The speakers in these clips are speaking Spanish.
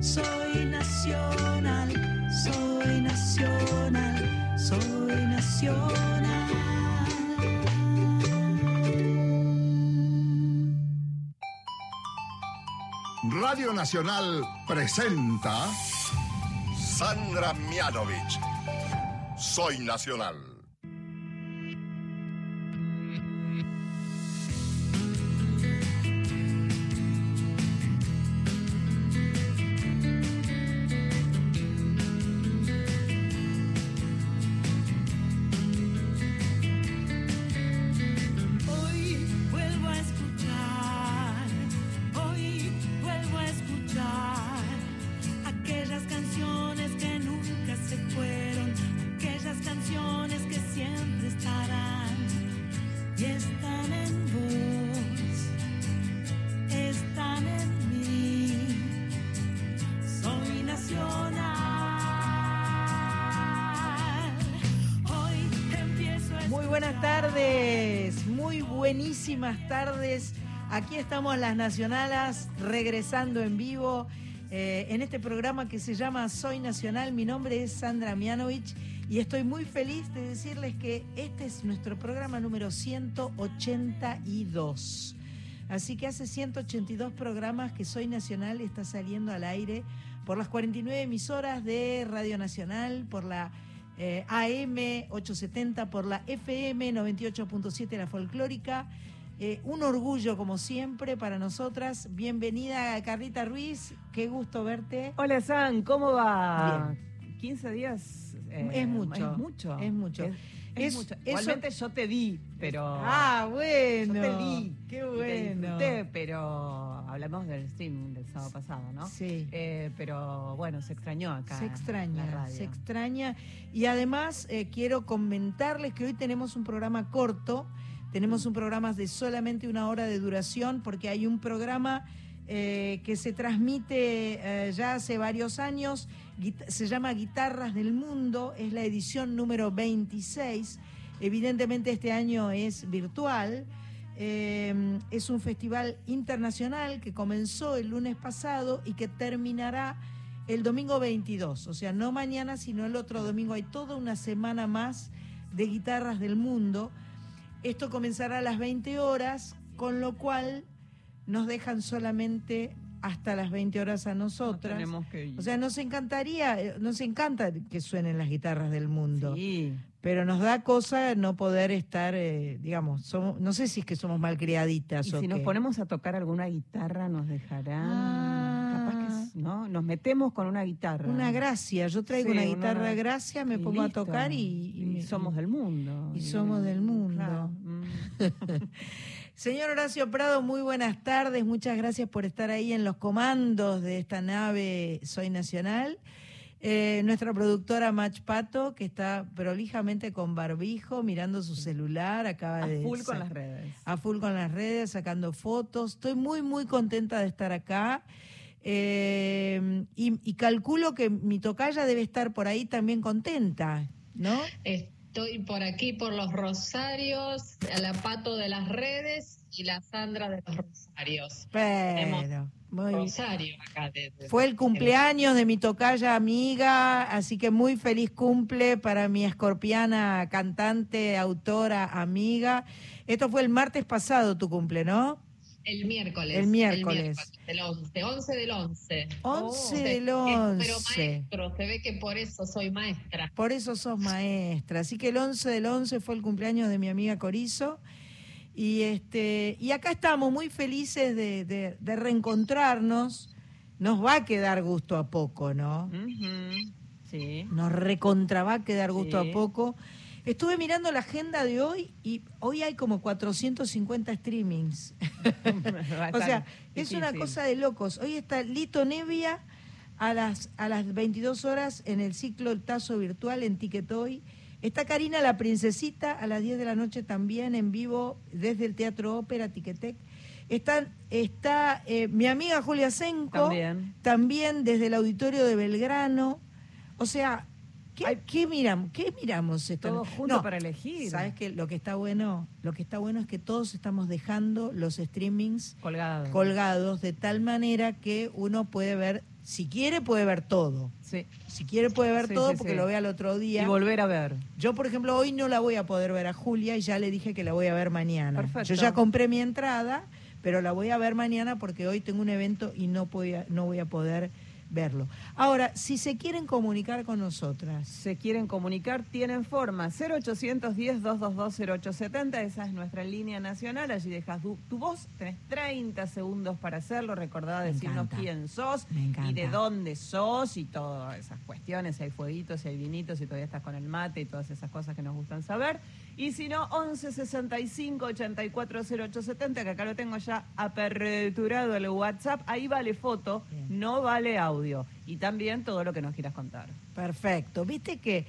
Soy nacional, soy nacional, soy nacional. Radio Nacional presenta Sandra Mianovich. Soy Nacional. Estamos las Nacionalas regresando en vivo eh, en este programa que se llama Soy Nacional. Mi nombre es Sandra Mianovich y estoy muy feliz de decirles que este es nuestro programa número 182. Así que hace 182 programas que Soy Nacional está saliendo al aire por las 49 emisoras de Radio Nacional, por la eh, AM 870, por la FM 98.7, la folclórica. Eh, un orgullo, como siempre, para nosotras. Bienvenida, Carlita Ruiz. Qué gusto verte. Hola San, ¿cómo va? 15 días. eh, Es mucho. Es mucho. Es mucho. Es, es Es- mucho. eso- Igualmente yo te vi, pero. Ah, bueno. yo te vi. Qué te bueno. disfruté, pero hablamos del stream del sábado pasado, ¿no? Sí. Eh, pero bueno, se extrañó acá. Se la extraña, radio. se extraña. Y además eh, quiero comentarles que hoy tenemos un programa corto, tenemos un programa de solamente una hora de duración, porque hay un programa eh, que se transmite eh, ya hace varios años, se llama Guitarras del Mundo, es la edición número 26. Evidentemente este año es virtual. Eh, es un festival internacional que comenzó el lunes pasado y que terminará el domingo 22, o sea, no mañana, sino el otro domingo. Hay toda una semana más de guitarras del mundo. Esto comenzará a las 20 horas, con lo cual nos dejan solamente hasta las 20 horas a Nos nosotras. tenemos que ir. O sea, nos encantaría, eh, nos encanta que suenen las guitarras del mundo, sí. pero nos da cosa no poder estar, eh, digamos, somos, no sé si es que somos malcriaditas Y o si nos ponemos a tocar alguna guitarra, nos dejarán. Ah. Que, ¿no? Nos metemos con una guitarra. Una gracia, yo traigo Sí, una una- guitarra gracia, me y pongo listo. a tocar y, Y somos del mundo. y somos del mundo. Claro, mm. Señor Horacio Prado, muy buenas tardes, muchas gracias por estar ahí en los comandos de esta nave Soy Nacional. Eh, nuestra productora Mach Pato, que está prolijamente con barbijo, mirando su celular, acaba A de... full con las redes. a full con las redes, sacando fotos. Estoy muy, muy contenta de estar acá. Eh, y, y calculo que mi tocaya debe estar por ahí también contenta, ¿no? Estoy por aquí por los Rosarios, la Pato de las redes y la Sandra de los Rosarios. Pero, muy. Rosario acá. de- de- Fue el cumpleaños de mi tocaya amiga, así que muy feliz cumple para mi escorpiana cantante, autora, amiga. Esto fue el martes pasado tu cumple, ¿no? El miércoles. El miércoles. El 11, 11 del 11. 11 Se- del Oh, Pero 11. maestro, se ve que por eso soy maestra. Por eso sos maestra. Así que el 11 del 11 fue el cumpleaños de mi amiga Corizo. Y, este, y acá estamos muy felices de, de- de reencontrarnos. Nos va a quedar gusto a poco, ¿no? Sí. Nos recontra va a quedar gusto Sí. a poco. Estuve mirando la agenda de hoy y hoy hay como 450 streamings. O sea, es una cosa de locos. Hoy está Lito Nevia a las, a las 22 horas en el ciclo El Tazo Virtual en Tiquetoy. Está Karina la Princesita a las 10 de la noche también en vivo desde el Teatro Ópera Tiquetec. Está, está eh, mi amiga Julia Senco También. también desde el auditorio de Belgrano. O sea, ¿qué, qué miramos? ¿Qué miramos esto? Todo junto para elegir. ¿Sabes qué? Lo que está bueno, lo que está bueno es que todos estamos dejando los streamings Colgado. colgados de tal manera que uno puede ver Si quiere puede ver todo. Sí. Si quiere puede ver Sí, todo sí, porque lo ve al otro día. Y volver a ver. Yo, por ejemplo, hoy no la voy a poder ver a Julia y ya le dije que la voy a ver mañana. Perfecto. Yo ya compré mi entrada, pero la voy a ver mañana porque hoy tengo un evento y no, voy a- no voy a poder verlo. Ahora, si se quieren comunicar con nosotras, Se quieren comunicar, tienen forma. 0810-222-0870, esa es nuestra línea nacional. Allí dejas tu, tu voz, tenés 30 segundos para hacerlo. Recordá Me decirnos encanta. quién sos y de dónde sos y todas esas cuestiones. Si hay fueguitos, si hay vinitos, si todavía estás con el mate y todas esas cosas que nos gustan saber. Y si no, 11 65 84 0870, que acá lo tengo ya aperturado el WhatsApp. Ahí vale foto, Bien. no vale audio. Y también todo lo que nos quieras contar. perfecto. Viste que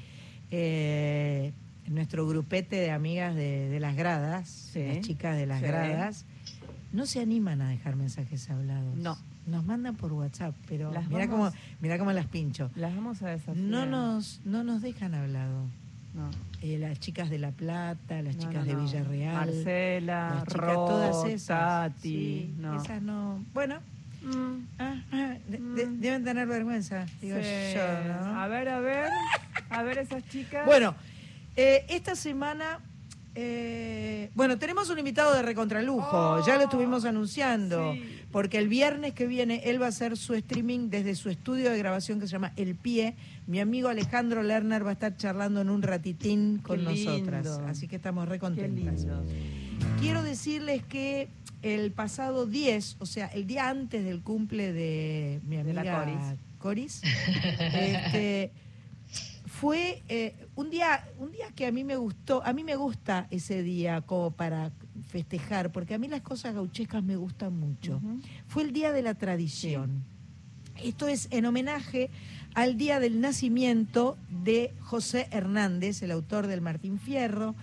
eh, nuestro grupete de amigas de, de las gradas, Sí, las chicas de las sí. gradas, no se animan a dejar mensajes hablados. No. Nos mandan por WhatsApp, pero Las mira vamos- cómo, mira cómo las pincho. Las vamos a desafiar. No nos, no nos dejan hablado. No. Eh, las chicas de La Plata, las No, chicas no, de. Villarreal. Marcela, las chicas, Ro, todas esas. Tati. Sí, no. Esas no. Bueno, Mm, ah, ah, de- de- Mm. deben tener vergüenza, digo sí. yo, ¿no? A ver, a ver. A ver esas chicas. Bueno, eh, esta semana. eh, bueno, tenemos un invitado de recontralujo, ya lo estuvimos anunciando, Oh, sí. porque el viernes que viene él va a hacer su streaming desde su estudio de grabación que se llama El Pie. Mi amigo Alejandro Lerner va a estar charlando en un ratitín con Qué lindo. nosotras, así que estamos re Qué contentas. lindo. Quiero decirles que el pasado 10, o sea, el día antes del cumple de mi De la amiga Coris, este, fue eh, un día un día que a mí me gustó, a mí me gusta ese día como para festejar, porque a mí las cosas gauchescas me gustan mucho. Fue el día de la tradición. Esto es en homenaje al día del nacimiento de José Hernández, el autor del Martín Fierro,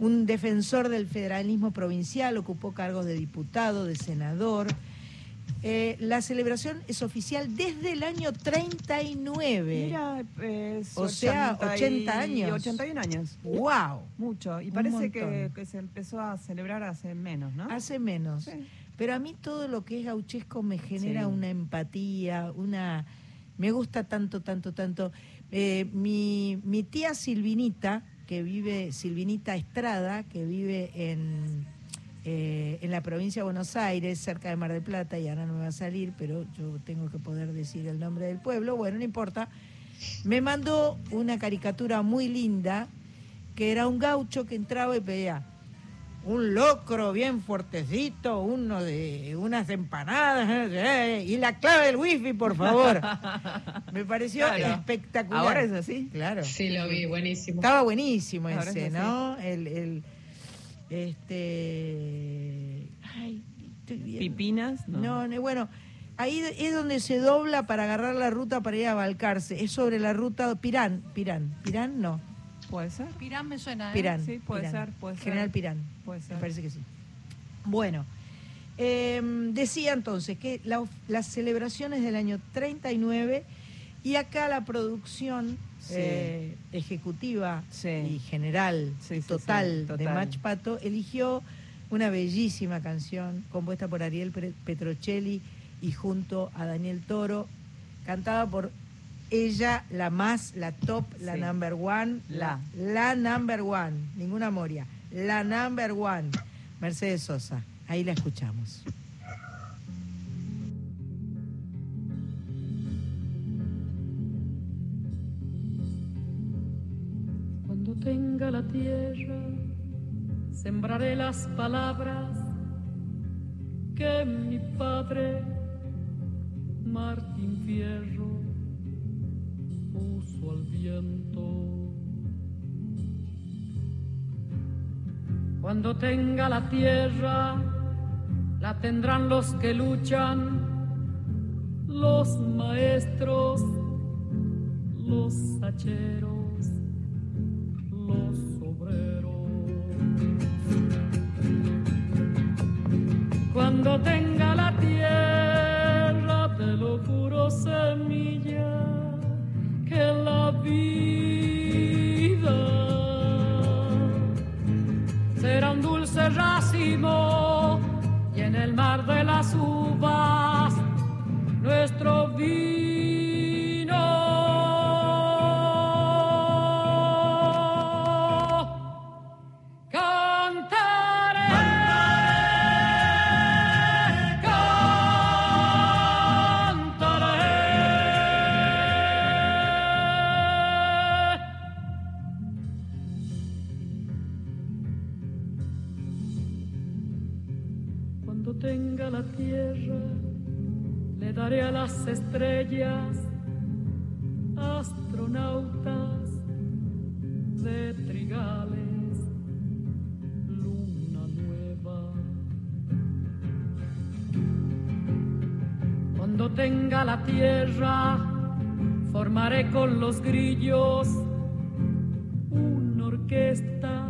un defensor del federalismo provincial, ocupó cargos de diputado, de senador. Eh, la celebración es oficial desde el año 39. Mira, es O sea, 80 años. 81 años. ¡Wow! Mucho. Y parece que, se empezó a celebrar hace menos, ¿no? Hace menos. Sí. Pero a mí todo lo que es gauchesco me genera Sí. una empatía, una... Me gusta tanto, tanto, tanto. Eh, mi, mi tía Silvinita, que vive, Silvinita Estrada, que vive en, eh, en la provincia de Buenos Aires, cerca de Mar del Plata, y ahora no me va a salir, pero yo tengo que poder decir el nombre del pueblo, bueno, no importa, me mandó una caricatura muy linda, que era un gaucho que entraba y pedía, un locro bien fuertecito, uno de unas empanadas eh, y la clave del wifi, por favor. Me pareció Claro. espectacular. Ahora es así. Claro. Sí, lo vi, buenísimo. Estaba buenísimo Ahora ese, es. ¿no? El, el este ay, estoy viendo. Pipinas. No, no, bueno, ahí es donde se dobla para agarrar la ruta para ir a Balcarce. Es sobre la ruta Pirán, Pirán, Pirán no, Puede ser. Pirán me suena, ¿eh? Pirán. Sí, puede Pirán. ser, puede ser. General Pirán. Puede ser. Me parece que sí. Bueno, eh, decía entonces que la- las celebraciones del año 39 y acá la producción Sí. eh, ejecutiva Sí. y general Sí, total, total. de Mach Pato eligió una bellísima canción compuesta por Ariel Petrocelli y junto a Daniel Toro, cantada por ella, la más, la top, la Sí. number one, la, la number one, ninguna Moria, la number one, Mercedes Sosa. Ahí la escuchamos. Cuando tenga la tierra, sembraré las palabras que mi padre Martín Fierro al viento. Cuando tenga la tierra, la tendrán los que luchan, los maestros, los hacheros, los obreros. Cuando tenga de las uvas nuestro vino Cuando tenga la tierra, formaré con los grillos una orquesta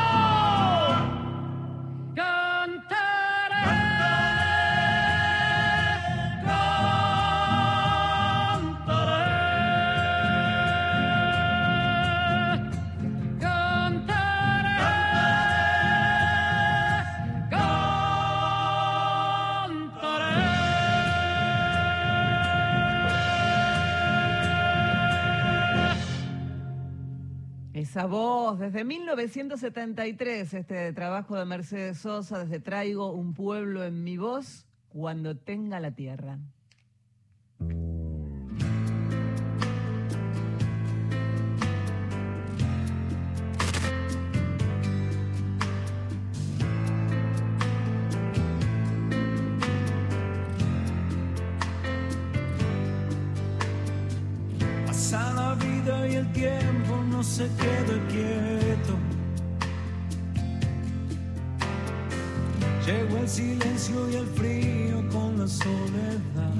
Esa voz, desde 1973, este trabajo de Mercedes Sosa, desde Traigo un pueblo en mi voz, cuando tenga la tierra. Y el tiempo no se queda quieto. Llegó el silencio y el frío con la soledad.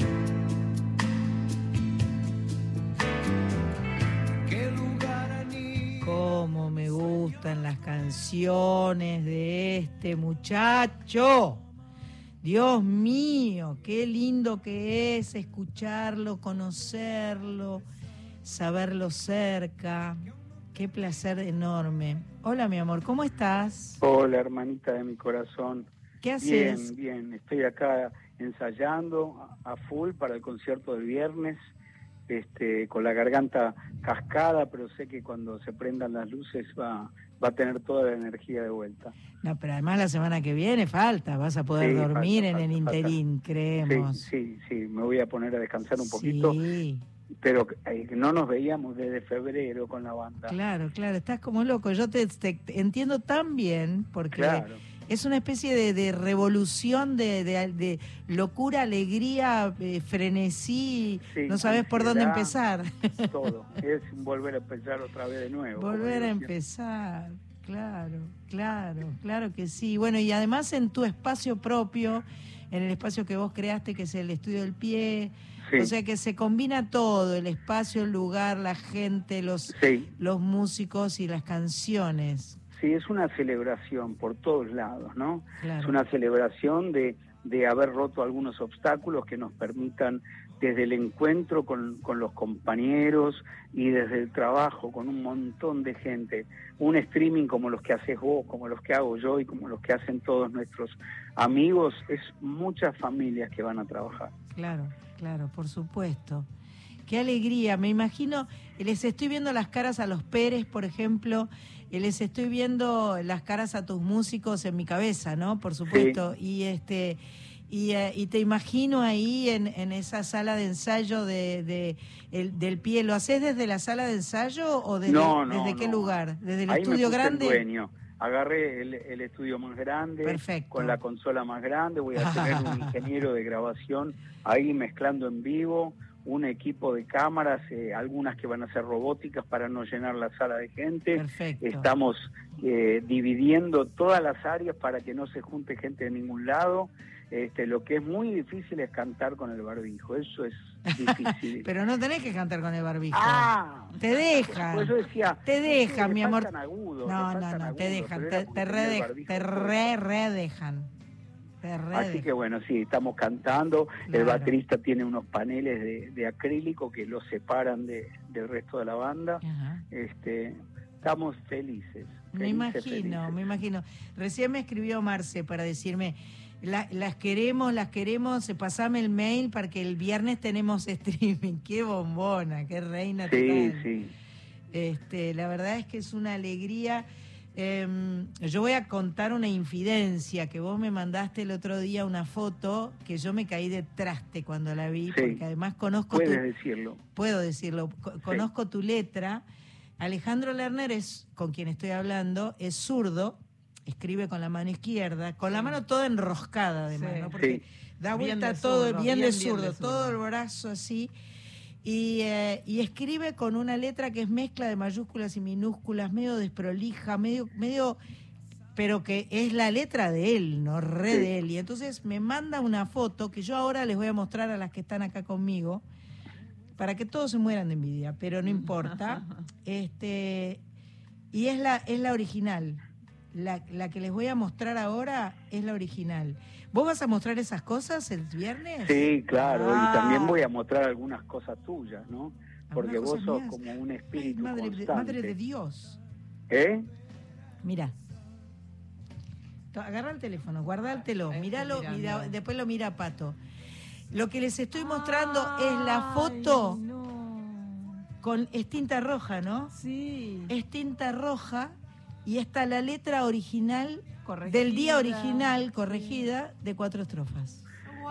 ¿Qué lugar? Cómo me gustan las canciones de este muchacho. Dios mío, qué lindo que es escucharlo, conocerlo, saberlo cerca. Qué placer enorme. Hola, mi amor, ¿cómo estás? Hola, hermanita de mi corazón. ¿Qué haces? Bien, bien. Estoy acá ensayando a full para el concierto del viernes, este, con la garganta cascada, pero sé que cuando se prendan las luces va, va a tener toda la energía de vuelta. No, pero además la semana que viene falta, vas a poder Sí, dormir falta, en el falta. interín, creemos. Sí, sí, sí, me voy a poner a descansar un poquito, Sí, pero eh, no nos veíamos desde febrero con la banda. claro, claro, estás como loco. Yo te, entiendo tan bien porque Claro. es una especie de, de revolución de, de- de locura, alegría, eh, frenesí, Sí, no sabes por dónde empezar. Todo. Es volver a empezar otra vez de nuevo. Volver a empezar, claro, claro, claro que sí. Bueno, y además en tu espacio propio, en el espacio que vos creaste, que es el estudio del pie, Sí. o sea que se combina todo, el espacio, el lugar, la gente, los, Sí. los músicos y las canciones. Sí, es una celebración por todos lados, ¿no? Claro. Es una celebración de, de haber roto algunos obstáculos que nos permitan desde el encuentro con, con, los compañeros y desde el trabajo con un montón de gente, un streaming como los que haces vos, como los que hago yo y como los que hacen todos nuestros amigos, es muchas familias que van a trabajar. Claro, claro, por supuesto. Qué alegría, me imagino, les estoy viendo las caras a los Pérez, por ejemplo, les estoy viendo las caras a tus músicos en mi cabeza, ¿no? Por supuesto. Y este y, eh, y, te imagino ahí en, en, esa sala de ensayo de, de el, del pie. ¿Lo haces desde la sala de ensayo o desde, no, no, desde qué no. lugar? ¿Desde el ahí estudio me grande? El dueño. Agarré el, el, estudio más grande, Perfecto. con la consola más grande, voy a tener un ingeniero de grabación ahí mezclando en vivo, un equipo de cámaras, eh, algunas que van a ser robóticas para no llenar la sala de gente. Perfecto. Estamos eh, dividiendo todas las áreas para que no se junte gente de ningún lado. Este, lo que es muy difícil es cantar con el barbijo, eso es difícil. Pero no tenés que cantar con el barbijo. Ah, te dejan. Pues yo decía, te dejan, sí, mi amor. Agudos, no, no, no, agudos, te dejan, te, te, re, te re, re dejan. Te re Así que bueno, sí, estamos cantando. Claro. El baterista tiene unos paneles de, de acrílico que los separan de, del resto de la banda. Ajá. Este, estamos felices. Me imagino, felices. me imagino. Recién me escribió Marce para decirme, la, las queremos, las queremos, pasame el mail para que el viernes tenemos streaming. Qué bombona, qué reina Sí, total. sí. Este, la verdad es que es una alegría. Eh, yo voy a contar una infidencia que vos me mandaste el otro día una foto que yo me caí de traste cuando la vi, Sí. porque además conozco Puedes tu, decirlo. puedo decirlo, co- conozco tu letra. Alejandro Lerner es con quien estoy hablando, es zurdo, escribe con la mano izquierda, con la mano toda enroscada además, Sí. ¿no? Porque Sí. da vuelta todo, bien, bien, de bien de zurdo, zurdo. todo el brazo así. Y, eh, y escribe con una letra que es mezcla de mayúsculas y minúsculas, medio desprolija, medio, medio, pero que es la letra de él, no re Sí. de él. Y entonces me manda una foto que yo ahora les voy a mostrar a las que están acá conmigo, para que todos se mueran de envidia, pero no importa. Este, y es la, es la original. La, la que les voy a mostrar ahora es la original. ¿Vos vas a mostrar esas cosas el viernes? Sí, claro. Ah. Y también voy a mostrar algunas cosas tuyas, ¿no? Porque vos sos mías. como un Ay, espíritu madre, de, constante. madre de Dios. ¿Eh? Mira. Agarra el teléfono, guardártelo, míralo, mira, después lo mira Pato. Lo que les estoy mostrando es la foto no. con es tinta roja, ¿no? Sí. Es tinta roja y está la letra original Corregida. del día original corregida de cuatro estrofas.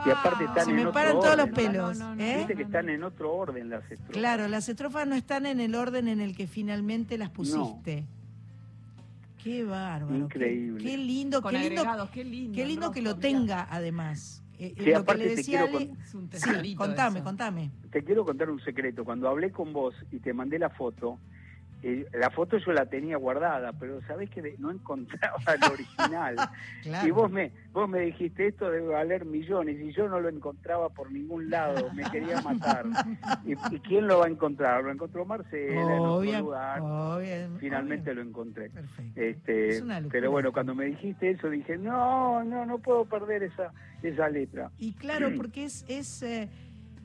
Y aparte están Se en me otro paran todos los pelos, No, no, no, ¿eh? Que están en otro orden las estrofas. Claro, las estrofas no están en el orden en el que finalmente las pusiste. Qué bárbaro. Increíble. Qué, lindo, Con qué lindo, qué lindo. qué lindo que lo tenga además. Eh, eh, Sí, lo que aparte le te decía quiero Ale- Es un Sí, contame, eso. contame. Te quiero contar un secreto. Cuando hablé con vos y te mandé la foto, eh, la foto yo la tenía guardada, pero sabés que no encontraba el original. Claro. Y vos me, vos me dijiste esto debe valer millones y yo no lo encontraba por ningún lado, me quería matar. ¿Y, y quién lo va a encontrar? Lo encontró Marcela en otro lugar. obvia- Finalmente lo encontré. Perfecto. Este, Es una locura. pero bueno, cuando me dijiste eso dije, no, no, no puedo perder esa, esa letra. Y claro, porque es, es, eh,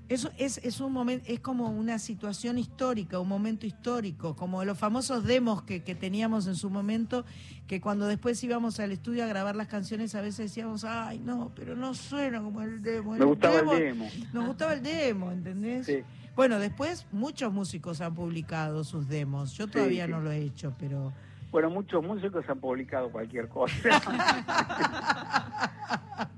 eso es, es un momento, es como una situación histórica, un momento histórico, como los famosos demos que, que teníamos en su momento, que cuando después íbamos al estudio a grabar las canciones a veces decíamos, ay no, pero no suena como el demo. Me gustaba el demo. Nos gustaba el demo, ¿entendés? Sí. Bueno, después muchos músicos han publicado sus demos. Yo todavía sí. no lo he hecho, pero Bueno, muchos músicos han publicado cualquier cosa.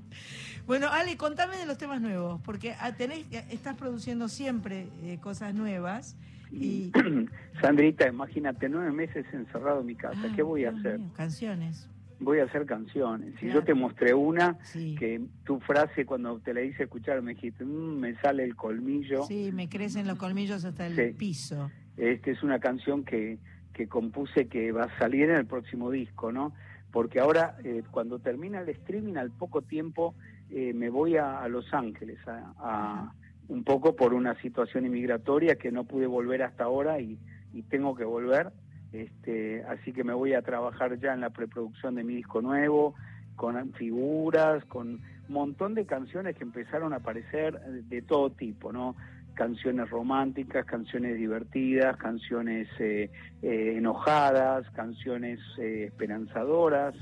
Bueno, Ale, contame de los temas nuevos, porque ah, tenés, estás produciendo siempre eh, cosas nuevas. Y, Sandrita, imagínate, nueve meses encerrado en mi casa. Ay, ¿Qué voy a hacer? mío, canciones. Voy a hacer canciones. Si Claro. yo te mostré una, Sí. que tu frase cuando te la hice escuchar me dijiste, "Mm, me sale el colmillo. Sí, me crecen los colmillos hasta el Sí. piso. Este es una canción que, que compuse que va a salir en el próximo disco, ¿no? Porque ahora, eh, cuando termina el streaming, al poco tiempo eh, me voy a, a Los Ángeles, a, a- un poco por una situación inmigratoria que no pude volver hasta ahora y, y tengo que volver. Este, así que me voy a trabajar ya en la preproducción de mi disco nuevo, con figuras, con montón de canciones que empezaron a aparecer de todo tipo, ¿no? Canciones románticas, canciones divertidas, canciones eh, eh, enojadas, canciones eh, esperanzadoras.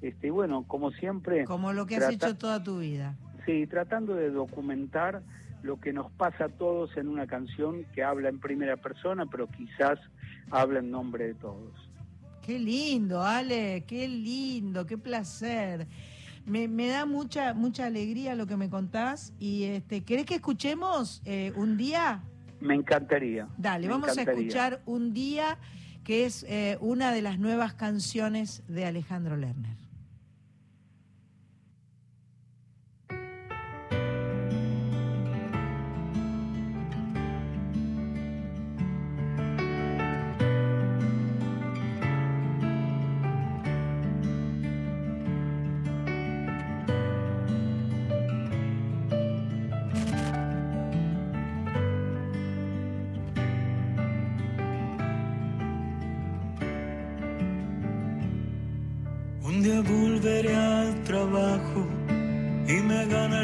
Este, bueno, como siempre... Como lo que has hecho toda tu vida. Sí, tratando de documentar lo que nos pasa a todos en una canción que habla en primera persona, pero quizás habla en nombre de todos. Qué lindo, Ale, qué lindo, qué placer. Me, me da mucha mucha alegría lo que me contás y este, ¿querés que escuchemos eh, un día? Me encantaría. Dale, me vamos a escuchar un día que es eh, una de las nuevas canciones de Alejandro Lerner.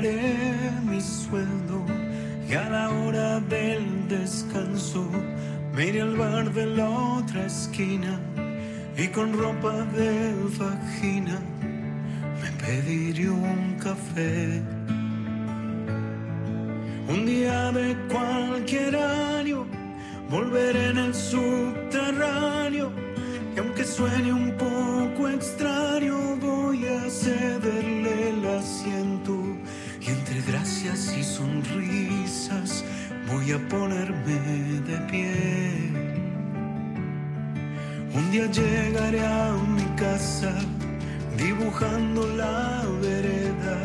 Mi sueldo. Y a la hora del descanso me al bar de la otra esquina y con ropa de vagina me pediré un café. Un día de cualquier año volveré en el subterráneo y aunque suene un poco extraño voy a cederle el asiento y sonrisas voy a ponerme de pie. Un día llegaré a mi casa dibujando la vereda,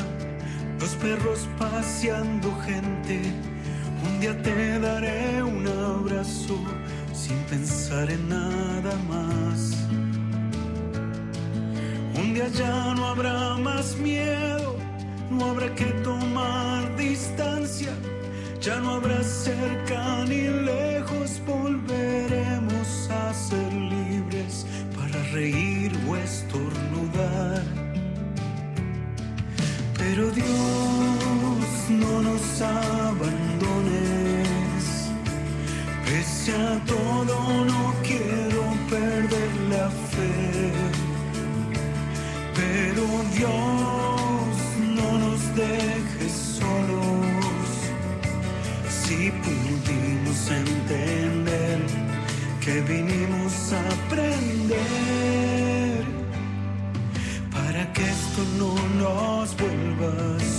los perros paseando gente. Un día te daré un abrazo sin pensar en nada más. Un día ya no habrá más miedo, no habrá que tomar distancia, ya no habrá cerca ni lejos, volveremos a ser libres para reír o estornudar. Pero Dios, no nos abandones. Pese a todo, no quiero perder la fe. Pero Dios, dejes solos. Si pudimos entender que vinimos a aprender para que esto no nos vuelva a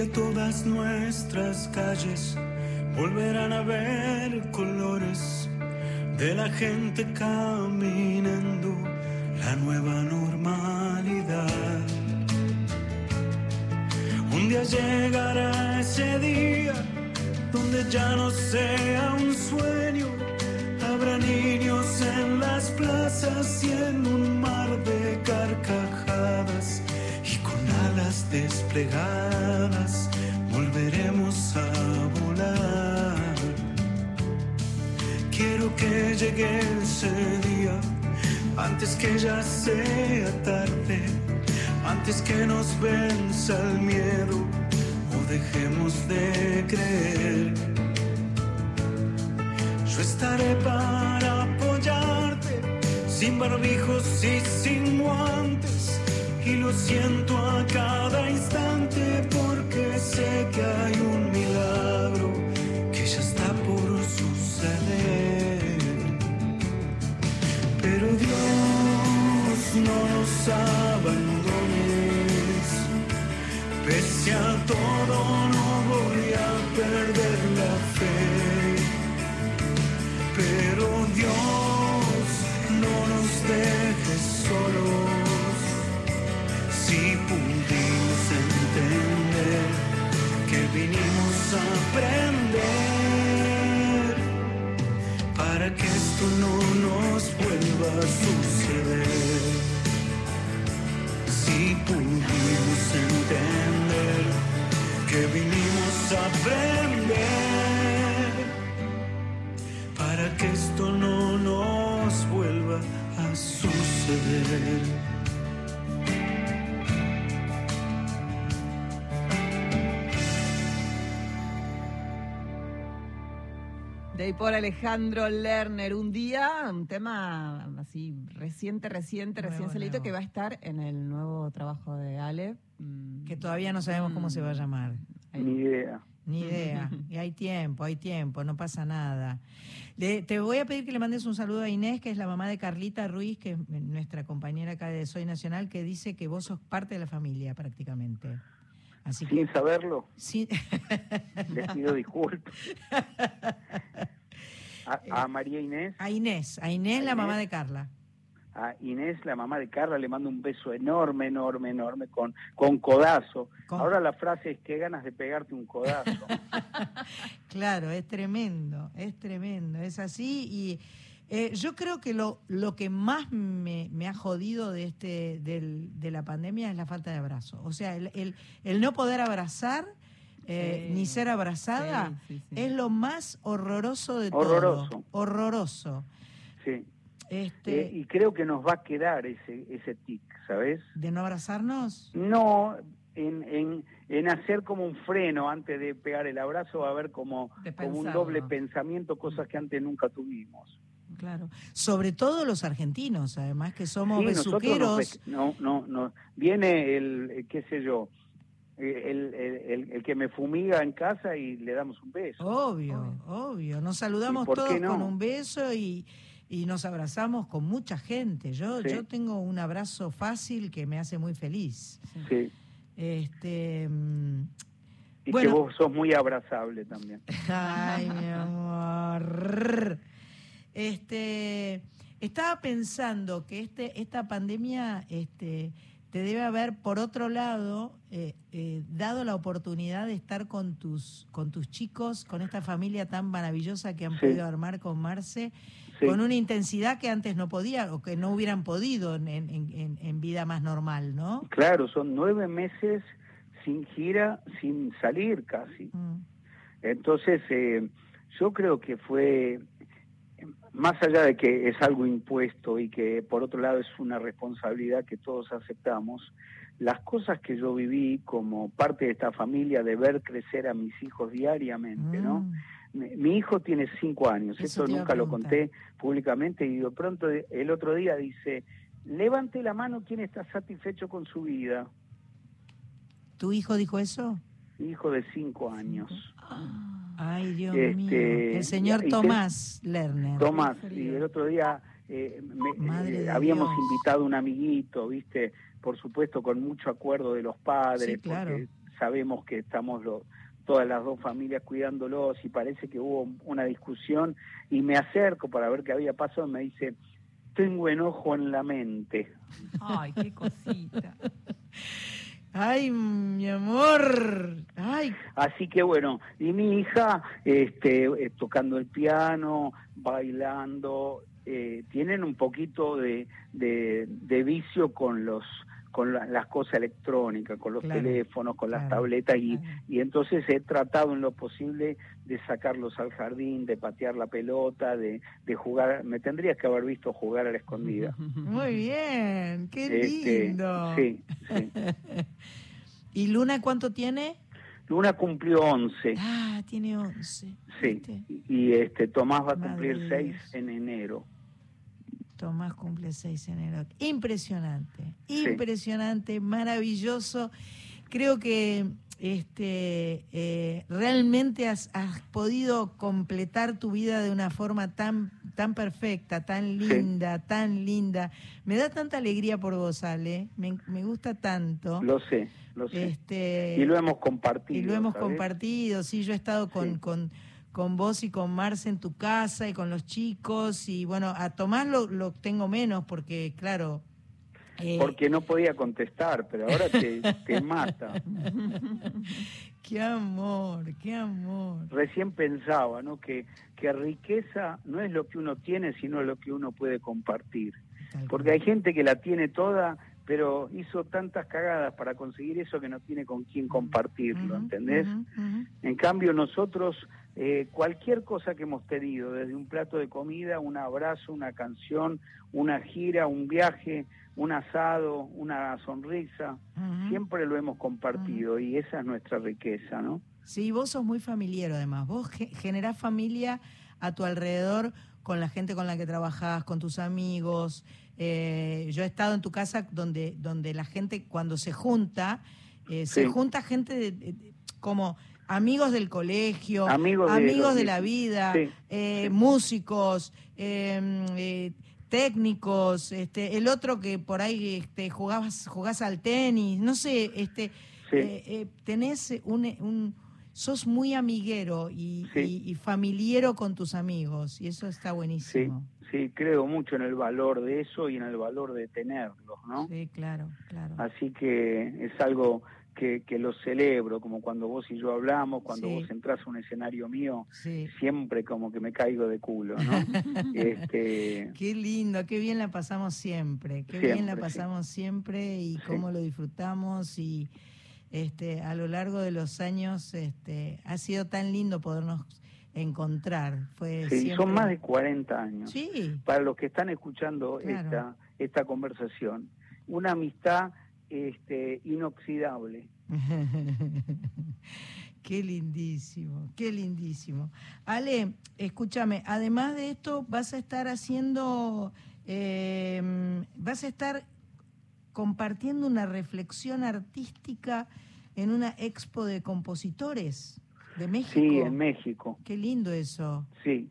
día todas nuestras calles volverán a ver colores de la gente caminando la nueva normalidad. Un día llegará ese día donde ya no sea un sueño. Habrá niños en las plazas y en un mar de carcajadas y con alas desplegadas ese día antes que ya sea tarde, antes que nos venza el miedo o dejemos de creer. Yo estaré para apoyarte, sin barbijos y sin guantes. Y lo siento a cada instante Pese a todo, no voy a perder la fe. Pero Dios, no nos dejes solos. Si pudimos entender que vinimos a aprender para que esto no nos vuelva a suceder. Si pudimos entender que vinimos a aprender para que esto no nos vuelva a suceder. De ahí por Alejandro Lerner, un día, un tema así reciente, reciente, recién Nuevo, salito, nuevo. que va a estar en el nuevo trabajo de Ale. Mm, Que todavía no sabemos cómo se va a llamar. Ni idea. Ni idea. Y hay tiempo, hay tiempo, no pasa nada. Le- te voy a pedir que le mandes un saludo a Inés, que es la mamá de Carlita Ruiz, que es nuestra compañera acá de Soy Nacional, que dice que vos sos parte de la familia prácticamente. Así que Sin saberlo, sí, les pido disculpas. A, a María Inés, a Inés, a Inés la mamá Inés. de Carla. a Inés, la mamá de Carla, le mando un beso enorme, enorme, enorme, con, con codazo. Con- Ahora la frase es qué ganas de pegarte un codazo. Claro, es tremendo, es tremendo, es así y eh, yo creo que lo, lo que más me, me ha jodido de este del- de la pandemia es la falta de abrazo. O sea, el, el- el no poder abrazar eh, Sí. ni ser abrazada Sí, sí, sí. es lo más horroroso de Horroroso. todo. Horroroso. Sí. Este, Eh, y creo que nos va a quedar ese, ese tic, ¿sabes? de no abrazarnos. No, en, en, en hacer como un freno antes de pegar el abrazo, va a haber como, como un doble pensamiento, cosas que antes nunca tuvimos. Claro. Sobre todo los argentinos, además que somos Sí, besuqueros. no, no, no. Viene el, qué sé yo, eh, el, el, que me fumiga en casa y le damos un beso. Obvio, obvio. Nos saludamos ¿Y por todos no? con un beso y, y nos abrazamos con mucha gente. Yo, Sí. yo tengo un abrazo fácil que me hace muy feliz. Sí. Este, mm, Y Bueno. que vos sos muy abrazable también. ay, mi amor. Este, estaba pensando que este, esta pandemia, este, te debe haber, por otro lado, eh, eh, dado la oportunidad de estar con tus, con tus chicos, con esta familia tan maravillosa que han Sí. podido armar con Marce, Sí. con una intensidad que antes no podía o que no hubieran podido en, en- en- en vida más normal, ¿no? Claro, son nueve meses sin gira, sin salir casi. Mm. Entonces, eh, yo creo que fue, más allá de que es algo impuesto y que por otro lado es una responsabilidad que todos aceptamos, las cosas que yo viví como parte de esta familia, de ver crecer a mis hijos diariamente, ¿no? Mm. Mi, mi hijo tiene cinco años, Eso esto nunca lo conté públicamente y de pronto el otro día dice, levante la mano quien está satisfecho con su vida. ¿Tu hijo dijo eso? Mi hijo de cinco años. Ay, Dios Este, mío. El señor Tomás Lerner. Tomás, y el otro día eh, me- Madre eh, habíamos Dios. invitado a un amiguito, ¿viste? Por supuesto, con mucho acuerdo de los padres, Sí, claro. porque sabemos que estamos todas las dos familias cuidándolos y parece que hubo una discusión y me acerco para ver qué había pasado y me dice, tengo enojo en la mente. Ay, qué cosita. Ay, mi amor. Ay, Así que bueno, y mi hija este, eh, tocando el piano, bailando, eh, tienen un poquito de, de, de vicio con los con la- las cosas electrónicas, con los Claro, teléfonos, con las tabletas y, claro. y entonces he tratado en lo posible de sacarlos al jardín, de patear la pelota, de, de jugar, me tendrías que haber visto jugar a la escondida. muy bien. Qué Este, lindo. sí, sí. ¿Y Luna cuánto tiene? Luna cumplió 11. Ah, tiene 11. Sí, ¿viste? y este Tomás va a Madre cumplir de seis Dios. en enero. Tomás cumple 6 en enero. Impresionante, Sí. impresionante, maravilloso. Creo que este eh, realmente has, has podido completar tu vida de una forma tan tan perfecta, tan linda, tan linda. Me da tanta alegría por vos, Ale. Me, me gusta tanto. Lo sé, lo sé. Este, y lo hemos compartido. y lo hemos ¿sabes? compartido, sí, yo he estado con, Sí. con, con vos y con Marce en tu casa y con los chicos y bueno, a Tomás lo, lo tengo menos porque claro... eh, Porque no podía contestar, pero ahora te, te mata. Qué amor, qué amor. Recién pensaba, ¿no? Que, que riqueza no es lo que uno tiene, sino lo que uno puede compartir. Porque hay gente que la tiene toda, pero hizo tantas cagadas para conseguir eso que no tiene con quién compartirlo, ¿entendés? En cambio, nosotros, eh, cualquier cosa que hemos tenido, desde un plato de comida, un abrazo, una canción, una gira, un viaje, un asado, una sonrisa, siempre lo hemos compartido y esa es nuestra riqueza, ¿no? Sí, vos sos muy familiar además. Vos ge- generás familia a tu alrededor con la gente con la que trabajás, con tus amigos. Eh, yo he estado en tu casa donde, donde la gente cuando se junta, eh, se junta gente de- como amigos del colegio, Amigos de la vida, Sí, eh, sí. músicos, eh, eh, técnicos, este, el otro que por ahí este, jugabas, jugás al tenis, no sé, este, Sí. eh, tenés un, un- sos muy amiguero y, y- y familiero con tus amigos y eso está buenísimo. sí, creo mucho en el valor de eso y en el valor de tenerlos, ¿no? Sí, claro, claro. Así que es algo que, que lo celebro, como cuando vos y yo hablamos, cuando Sí. vos entras a un escenario mío, Sí. siempre como que me caigo de culo, ¿no? este, Qué lindo, qué bien la pasamos siempre, qué bien la sí. pasamos siempre y cómo lo disfrutamos y este a lo largo de los años este ha sido tan lindo podernos encontrar. Fue sí, siempre- son más de 40 años. Sí, Para los que están escuchando Claro. esta, esta conversación, una amistad este, inoxidable. qué lindísimo, qué lindísimo. Ale, escúchame, además de esto, vas a estar haciendo, eh, vas a estar compartiendo una reflexión artística en una expo de compositores de México. Sí, en México. Qué lindo eso. Sí,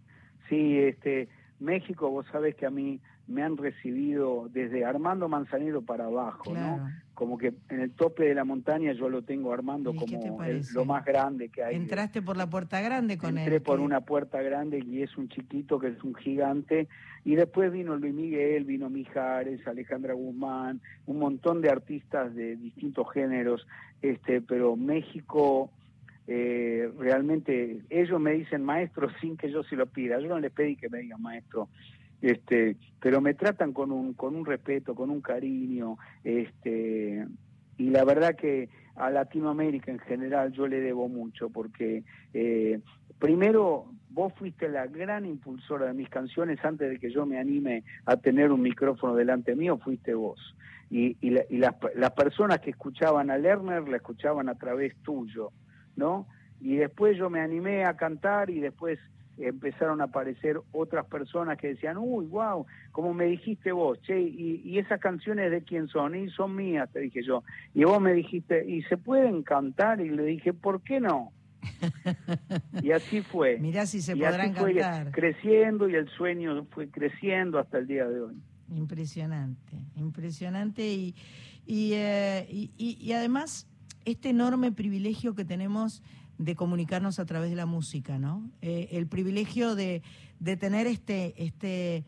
sí, este, México, vos sabés que a mí me han recibido desde Armando Manzanero para abajo, Claro. ¿no? Como que en el tope de la montaña yo lo tengo Armando ¿Y qué te como el- lo más grande que hay. Entraste por la puerta grande con Entré él. por que- una puerta grande y es un chiquito que es un gigante. Y después vino Luis Miguel, vino Mijares, Alejandra Guzmán, un montón de artistas de distintos géneros. Este, pero México, eh, realmente, ellos me dicen maestro sin que yo se lo pida. Yo no les pedí que me digan maestro. Este, pero me tratan con un, con un respeto, con un cariño, este, y la verdad que a Latinoamérica en general yo le debo mucho porque eh, primero vos fuiste la gran impulsora de mis canciones. Antes de que yo me anime a tener un micrófono delante mío fuiste vos. Y, la- y las, las personas que escuchaban a Lerner la escuchaban a través tuyo no y después yo me animé a cantar y después empezaron a aparecer otras personas que decían, uy, wow, como me dijiste vos, che, y, y esas canciones de quién son, y son mías, te dije yo. Y vos me dijiste, ¿y se pueden cantar? Y le dije, ¿por qué no? Y así fue. Mirá si se y podrán así fue cantar. creciendo y el sueño fue creciendo hasta el día de hoy. Impresionante, impresionante y, y, eh, y- y- y además este enorme privilegio que tenemos de comunicarnos a través de la música, ¿no? Eh, el privilegio de, de tener este, este,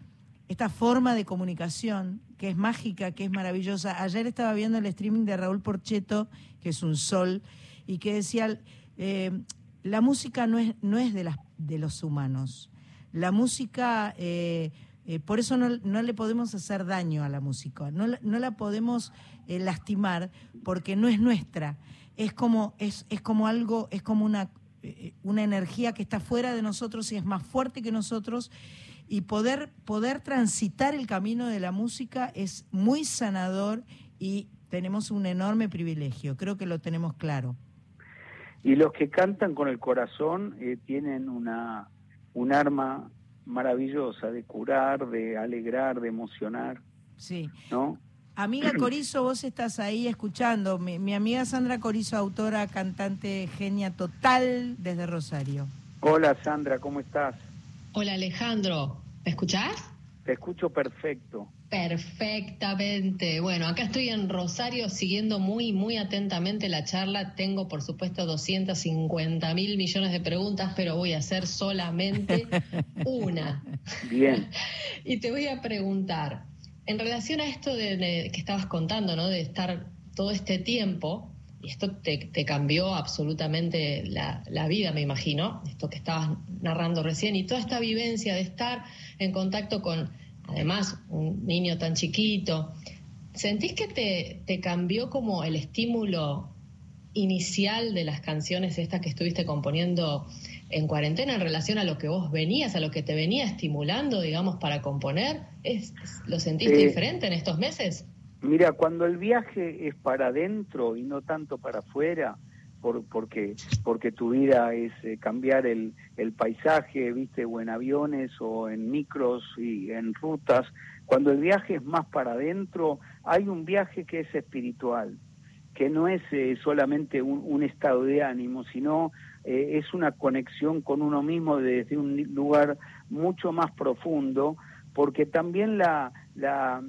esta forma de comunicación que es mágica, que es maravillosa. Ayer estaba viendo el streaming de Raúl Porcheto, que es un sol, y que decía, eh, la música no es, no es de, las, de los humanos. La música, eh, eh, por eso no, no le podemos hacer daño a la música, no, no la podemos eh, lastimar porque no es nuestra. Es como, es, es como algo, es como una, eh, una energía que está fuera de nosotros y es más fuerte que nosotros. Y poder, poder transitar el camino de la música es muy sanador y tenemos un enorme privilegio. Creo que lo tenemos claro. Y los que cantan con el corazón tienen una un arma maravillosa de curar, de alegrar, de emocionar, Sí. ¿no? Amiga Corizo, vos estás ahí escuchando. Mi, mi amiga Sandra Corizo, autora, cantante, genia total desde Rosario. Hola Sandra, ¿cómo estás? Hola Alejandro, ¿me escuchás? Te escucho perfecto. Perfectamente. Bueno, acá estoy en Rosario siguiendo muy, muy atentamente la charla. Tengo, por supuesto, 250 mil millones de preguntas, pero voy a hacer solamente una. Bien. Y te voy a preguntar, en relación a esto de, de- que estabas contando, ¿no? De estar todo este tiempo, y esto te, te cambió absolutamente la, la vida, me imagino, esto que estabas narrando recién, y toda esta vivencia de estar en contacto con, además, un niño tan chiquito. ¿Sentís que te, te cambió como el estímulo inicial de las canciones estas que estuviste componiendo en cuarentena en relación a lo que vos venías, a lo que te venía estimulando, digamos, para componer? ¿Es, ¿Lo sentiste Eh, diferente en estos meses? Mira, cuando el viaje es para adentro y no tanto para afuera, por, porque, porque tu vida es eh, cambiar el, el paisaje, viste, o en aviones o en micros y en rutas, cuando el viaje es más para adentro, hay un viaje que es espiritual, que no es eh, solamente un, un estado de ánimo, sino eh, es una conexión con uno mismo desde un lugar mucho más profundo, porque también la, la,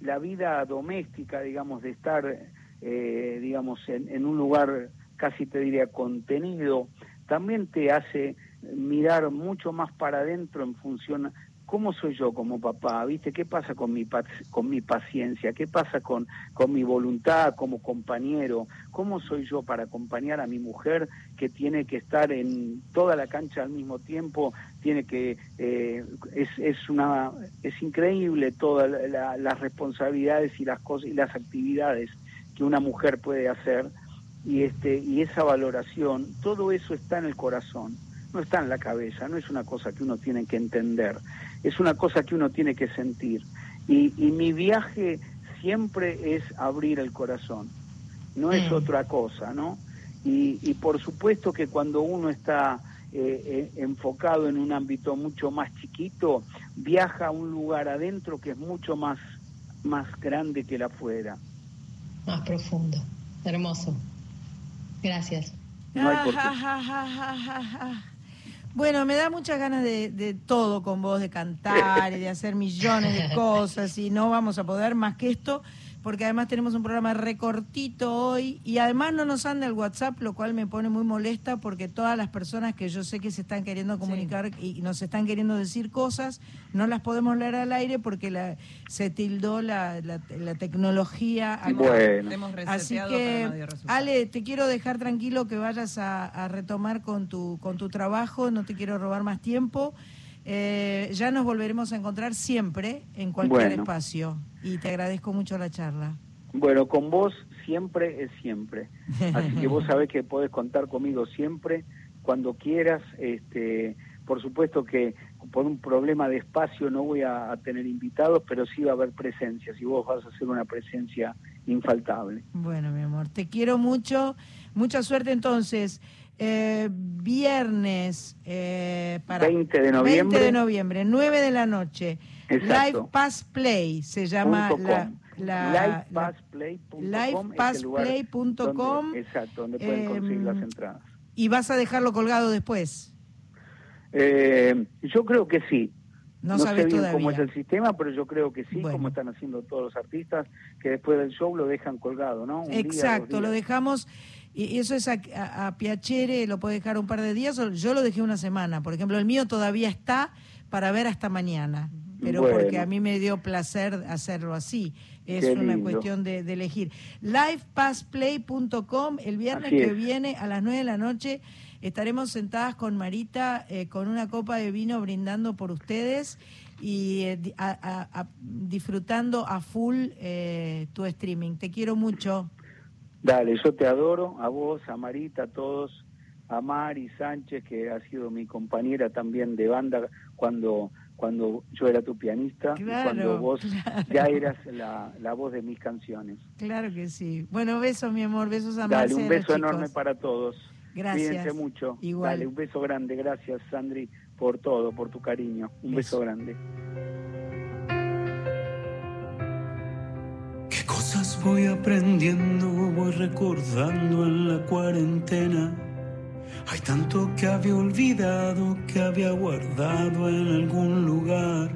la vida doméstica, digamos, de estar, eh, digamos, en, en un lugar casi te diría contenido, también te hace mirar mucho más para adentro en función cómo soy yo como papá, ¿viste? ¿Qué pasa con mi con mi paciencia? ¿Qué pasa con con mi voluntad como compañero? ¿Cómo soy yo para acompañar a mi mujer que tiene que estar en toda la cancha al mismo tiempo? Tiene que eh, es es una es increíble todas la- la- las responsabilidades y las cosas y las actividades que una mujer puede hacer y este y esa valoración, todo eso está en el corazón, no está en la cabeza, no es una cosa que uno tiene que entender, es una cosa que uno tiene que sentir. Y, y mi viaje siempre es abrir el corazón, no es Mm. otra cosa, ¿no? Y, y por supuesto que cuando uno está eh, eh, enfocado en un ámbito mucho más chiquito, viaja a un lugar adentro que es mucho más, más grande que el afuera. Más profundo. Hermoso. Gracias. No hay por qué. Ah. Bueno, me da muchas ganas de, de todo con vos, de cantar y de hacer millones de cosas y no vamos a poder más que esto porque además tenemos un programa recortito hoy y además no nos anda el WhatsApp, lo cual me pone muy molesta porque todas las personas que yo sé que se están queriendo comunicar y nos están queriendo decir cosas, no las podemos leer al aire porque la, se tildó la, la- la tecnología. acá. Bueno. Hemos Así que. Ale, te quiero dejar tranquilo que vayas a, a retomar con tu, con tu trabajo, no te quiero robar más tiempo. Eh, ya nos volveremos a encontrar siempre en cualquier Bueno. espacio y te agradezco mucho la charla. Bueno, con vos siempre es siempre. Así que vos sabés que podés contar conmigo siempre, cuando quieras. Este, por supuesto que por un problema de espacio no voy a, a tener invitados, pero sí va a haber presencias y vos vas a ser una presencia infaltable. Bueno, mi amor, te quiero mucho. Mucha suerte entonces. Eh, viernes eh, para 20 de noviembre. 20 de noviembre, 9 de la noche. Exacto. Live Pass Play se llama la, la- donde- Exacto, donde pueden conseguir em, las entradas. y vas a dejarlo colgado después. Eh, yo creo que sí. No, sé sabes bien todavía. cómo es el sistema, pero yo creo que sí, Bueno. como están haciendo todos los artistas, que después del show lo dejan colgado, ¿no? Un día, dos Exacto, lo dejamos y eso es a, a- a Piacere, lo puede dejar un par de días, o yo lo dejé una semana. Por ejemplo, el mío todavía está para ver hasta mañana, pero Bueno. porque a mí me dio placer hacerlo así. Es Qué una lindo. cuestión de, de elegir. Livepassplay.com, el viernes que viene a las 9 de la noche estaremos sentadas con Marita eh, con una copa de vino brindando por ustedes y eh, di- a- a- a- disfrutando a full eh, tu streaming. Te quiero mucho. Dale, yo te adoro, a vos, a Marita, a todos, a Mari Sánchez, que ha sido mi compañera también de banda cuando cuando yo era tu pianista y Claro, cuando vos claro. ya eras la, la voz de mis canciones. Claro que sí. Bueno, besos, mi amor, besos a Dale, y un beso enorme para todos. Gracias. Cuídense mucho. Igual. Dale, un beso grande. Gracias, Sandri, por todo, por tu cariño. Un beso grande. Voy aprendiendo, voy recordando en la cuarentena? Hay tanto que había olvidado, que había guardado en algún lugar.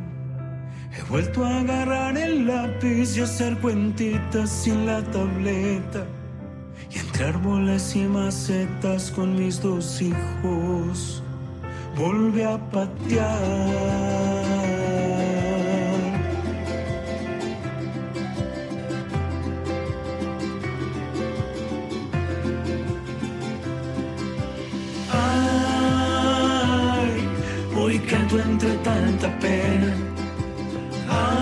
He vuelto a agarrar el lápiz y hacer cuentitas sin la tableta. Y entre árboles y macetas con mis dos hijos, volví a patear. Ay,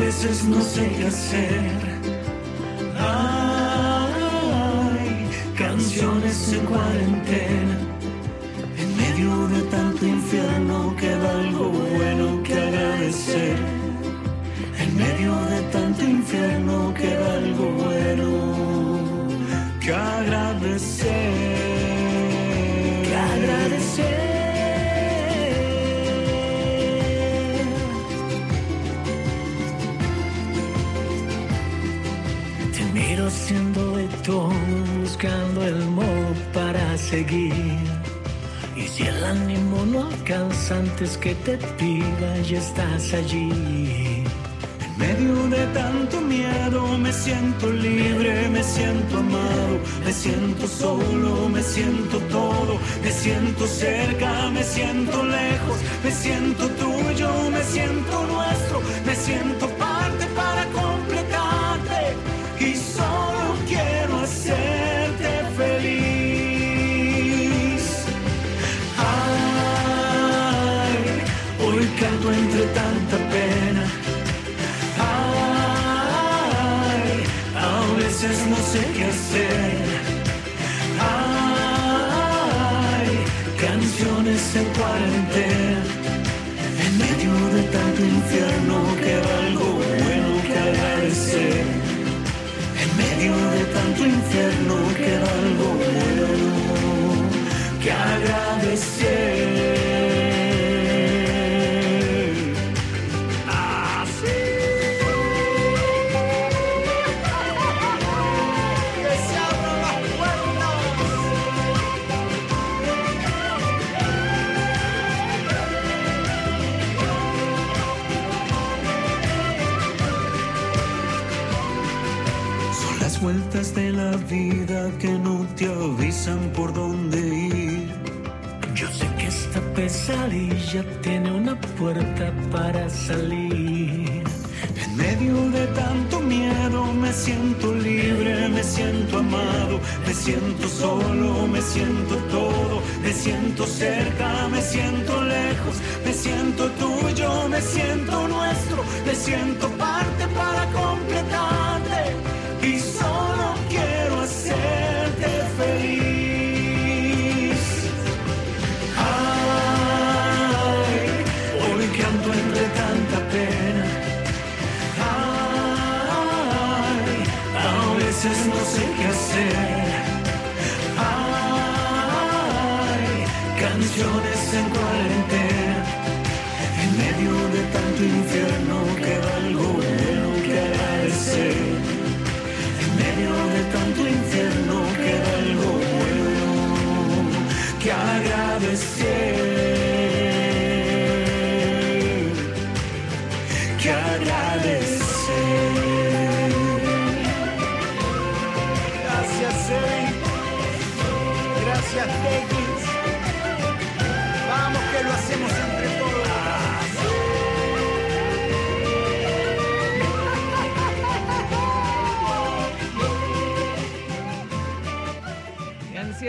veces no sé qué hacer. Ay, canciones en cuarentena. En medio de tanto infierno queda algo bueno que agradecer. En medio de tanto infierno queda algo bueno que agradecer. Buscando el modo para seguir. Y si el ánimo no alcanza antes que te pida, ya estás allí. En medio de tanto miedo me siento libre, me siento amado, me siento solo, me siento todo, me siento cerca, me siento lejos, me siento tuyo, me siento nuestro, me siento sé qué hacer. Ay, canciones en cuarentena. En medio de tanto infierno queda algo bueno que agradecer. En medio de tanto infierno queda algo bueno que agradecer. Que no te avisan por dónde ir. Yo sé que esta pesadilla tiene una puerta para salir. En medio de tanto miedo me siento libre, me siento amado, me siento solo, me siento todo, me siento cerca, me siento lejos, me siento tuyo, me siento nuestro, me siento parte para completarte veces no sé qué hacer. Ay, canciones en cuarentena.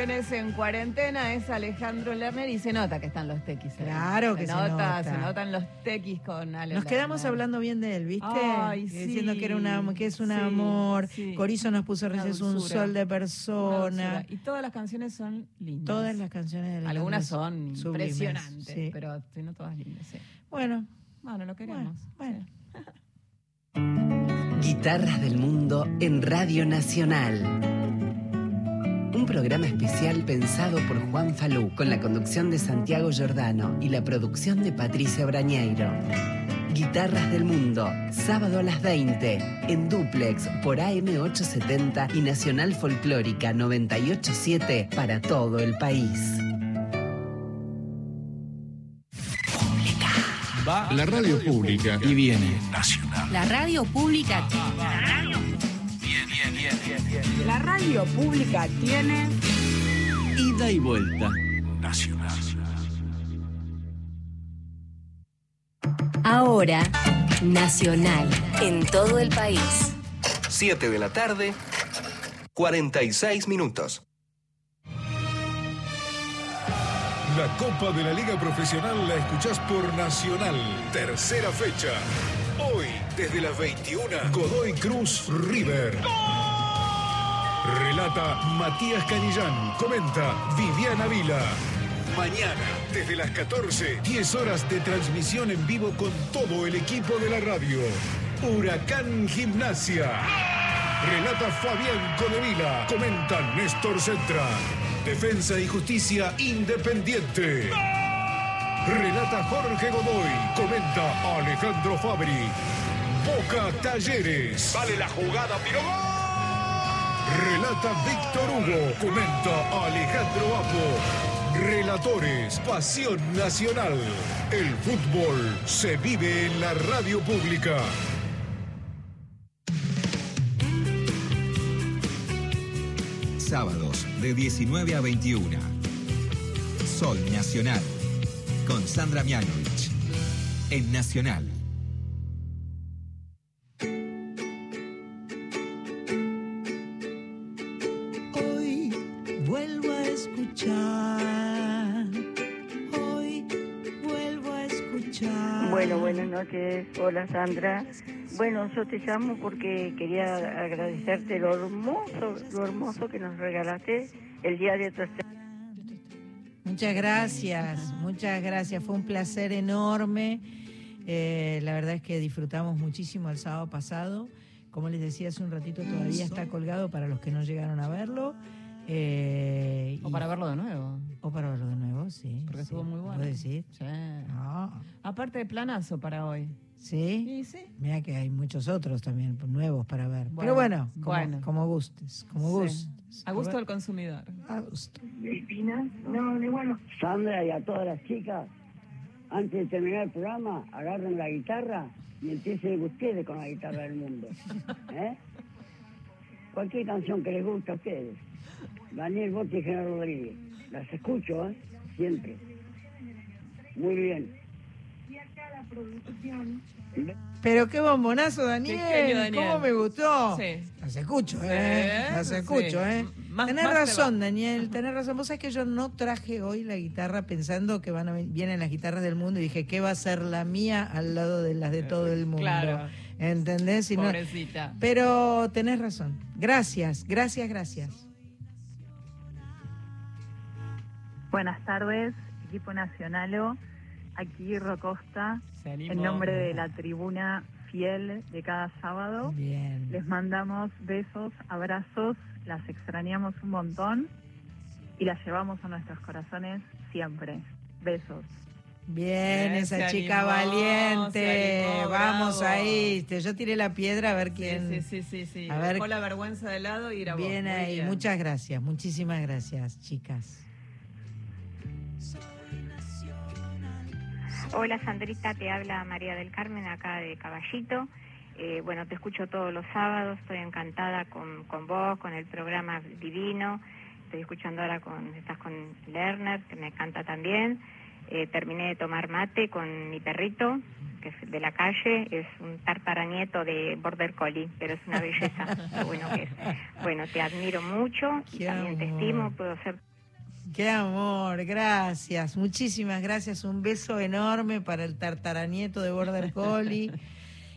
En cuarentena es Alejandro Lerner y se nota que están los tequis. ahí. Claro que se nota. Se notan los tequis con Ale Nos quedamos Lerner. hablando bien de él, ¿viste? Ay, Eh, Diciendo sí. que, era una, que es un Sí, amor. sí. Corizo nos puso recién un sol de persona. Y todas las canciones son lindas. Todas las canciones de Alejandro Algunas son sublimes, impresionantes, sí. pero sí, no todas lindas. sí. Bueno, Bueno, lo queremos. bueno. sí. Guitarras del Mundo en Radio Nacional. Un programa especial pensado por Juan Falú con la conducción de Santiago Giordano y la producción de Patricia Brañeiro. Guitarras del Mundo, sábado a las 20, en duplex por AM870 y Nacional Folclórica 987 para todo el país. La radio pública y viene. La radio pública. La radio pública tiene Ida y vuelta. Ahora, nacional. En todo el país. 7 de la tarde, 46 minutos. La Copa de la Liga Profesional la escuchás por Nacional. Tercera fecha. Hoy, desde las 21, Godoy Cruz River. Relata Matías Canillán. Comenta Viviana Vila. Mañana, desde las 14, 10 horas de transmisión en vivo con todo el equipo de la radio. Huracán Gimnasia. Relata Fabián Codevila. Comenta Néstor Centra. Defensa y Justicia Independiente. Relata Jorge Godoy. Comenta Alejandro Fabri. Boca Talleres. Vale la jugada, tiro Relata Víctor Hugo. Comenta Alejandro Apo. Relatores, Pasión Nacional. El fútbol se vive en la radio pública. Sábados de 19 a 21. Sol Nacional. Con Sandra Mianovich. En Nacional. Noches. Hola Sandra. Bueno, yo te llamo porque quería agradecerte lo hermoso, lo hermoso que nos regalaste el día de tu. Muchas gracias, muchas gracias. Fue un placer enorme. Eh, la verdad es que disfrutamos muchísimo el sábado pasado. Como les decía hace un ratito, todavía está colgado para los que no llegaron a verlo. Eh, O y- para verlo de nuevo. O para verlo de nuevo, sí. Porque sí. estuvo muy bueno. ¿Vos decís? Sí. Ah, Aparte de planazo para hoy. ¿Sí? Y sí. Mira que hay muchos otros también nuevos para ver. Bueno, Pero bueno, como, bueno. como gustes, como Sí. gustes. A gusto del consumidor. A gusto. No, de bueno. Sandra y a todas las chicas, antes de terminar el programa, agarren la guitarra y empiecen ustedes con la guitarra del mundo. ¿Eh? Cualquier canción que les guste a ustedes. Daniel Botti y General Rodríguez. Las escucho, ¿eh? Siempre. Muy bien. Pero qué bombonazo, Daniel. Qué genio, Daniel. ¿Cómo me gustó? Sí. Las escucho, ¿eh? Las sí. escucho, ¿eh? Más- tenés más te razón, Daniel, tenés razón. Vos sabés que yo no traje hoy la guitarra pensando que van a vienen las guitarras del mundo y dije, ¿qué va a ser la mía al lado de las de todo el mundo? Claro. ¿Entendés? Y no- Pobrecita. Pero tenés razón. Gracias, gracias, gracias. Buenas tardes, equipo Nacionalo. Aquí Rocosta, en nombre de la tribuna fiel de cada sábado. Bien. Les mandamos besos, abrazos, las extrañamos un montón y las llevamos a nuestros corazones siempre. Besos. Bien, esa chica animó, valiente. animó, Vamos bravo. ahí. Este, Yo tiré la piedra a ver quién. Sí, sí, sí, sí. A ver, Dejó la vergüenza de lado y era vos. bien Muy ahí. bien. Muchas gracias, muchísimas gracias, chicas. Hola Sandrita, te habla María del Carmen acá de Caballito. Eh, bueno, te escucho todos los sábados, estoy encantada con, con vos, con el programa divino. Estoy escuchando ahora con, estás con Lerner, que me encanta también. Eh, terminé de tomar mate con mi perrito, que es de la calle, es un tartaranieto de Border Collie, pero es una belleza, lo bueno que es. Bueno, te admiro mucho y también te estimo, puedo ser Qué amor, gracias, muchísimas gracias. Un beso enorme para el tartaranieto de Border Collie.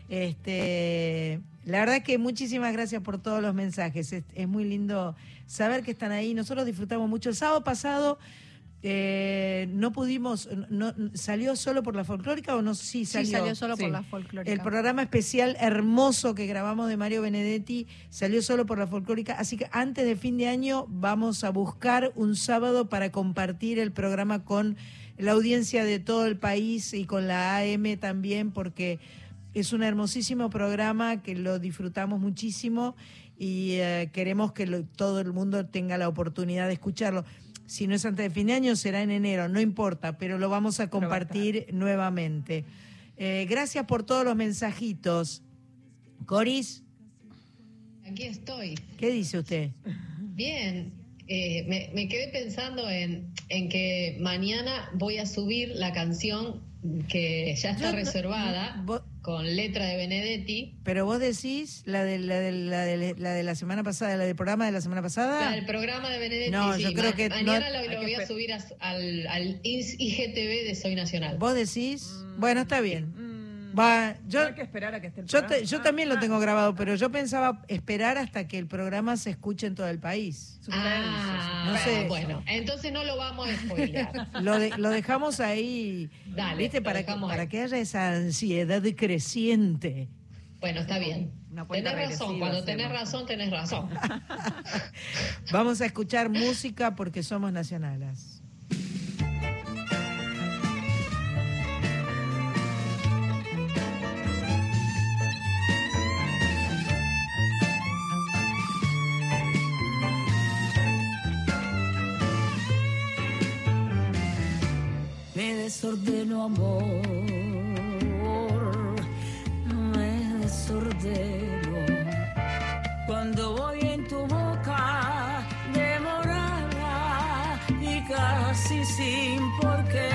Este, la verdad que muchísimas gracias por todos los mensajes. Es, es muy lindo saber que están ahí. Nosotros disfrutamos mucho. El sábado pasado eh, no pudimos, no, salió solo por la folclórica o no, sí Sí, salió. solo por la folclórica. El programa especial hermoso que grabamos de Mario Benedetti salió solo por la folclórica, así que antes de fin de año vamos a buscar un sábado para compartir el programa con la audiencia de todo el país y con la AM también, porque es un hermosísimo programa que lo disfrutamos muchísimo y eh, queremos que lo- todo el mundo tenga la oportunidad de escucharlo. Si no es antes de fin de año, será en enero, no importa, pero lo vamos a compartir nuevamente. Eh, gracias por todos los mensajitos. Coris, Aquí estoy. ¿qué dice usted? Bien, eh, me, me quedé pensando en, en que mañana voy a subir la canción que ya está Yo no- reservada con letra de Benedetti. Pero vos decís la de la de la de la, de la semana pasada, la del programa de la semana pasada. La del programa de Benedetti. No, sí, yo creo ma- que mañana no- lo, lo voy a subir a- al, al IGTV de Soy Nacional. Vos decís, bueno, está bien. Va, yo, No hay que esperar a que esté el yo, te- yo también lo tengo grabado, pero yo pensaba esperar hasta que el programa se escuche en todo el país. Ah, No sé. Bueno, entonces no lo vamos a spoilear. Lo, de- lo dejamos ahí, Dale, ¿viste? Para que, dejamos para ahí. que haya esa ansiedad creciente. Bueno, está bien. Tenés razón, cuando hacemos. tenés razón, tenés razón. Vamos a escuchar música porque somos nacionales. Desordeno amor, me desordeno. Cuando voy en tu boca demorada y casi sin por qué,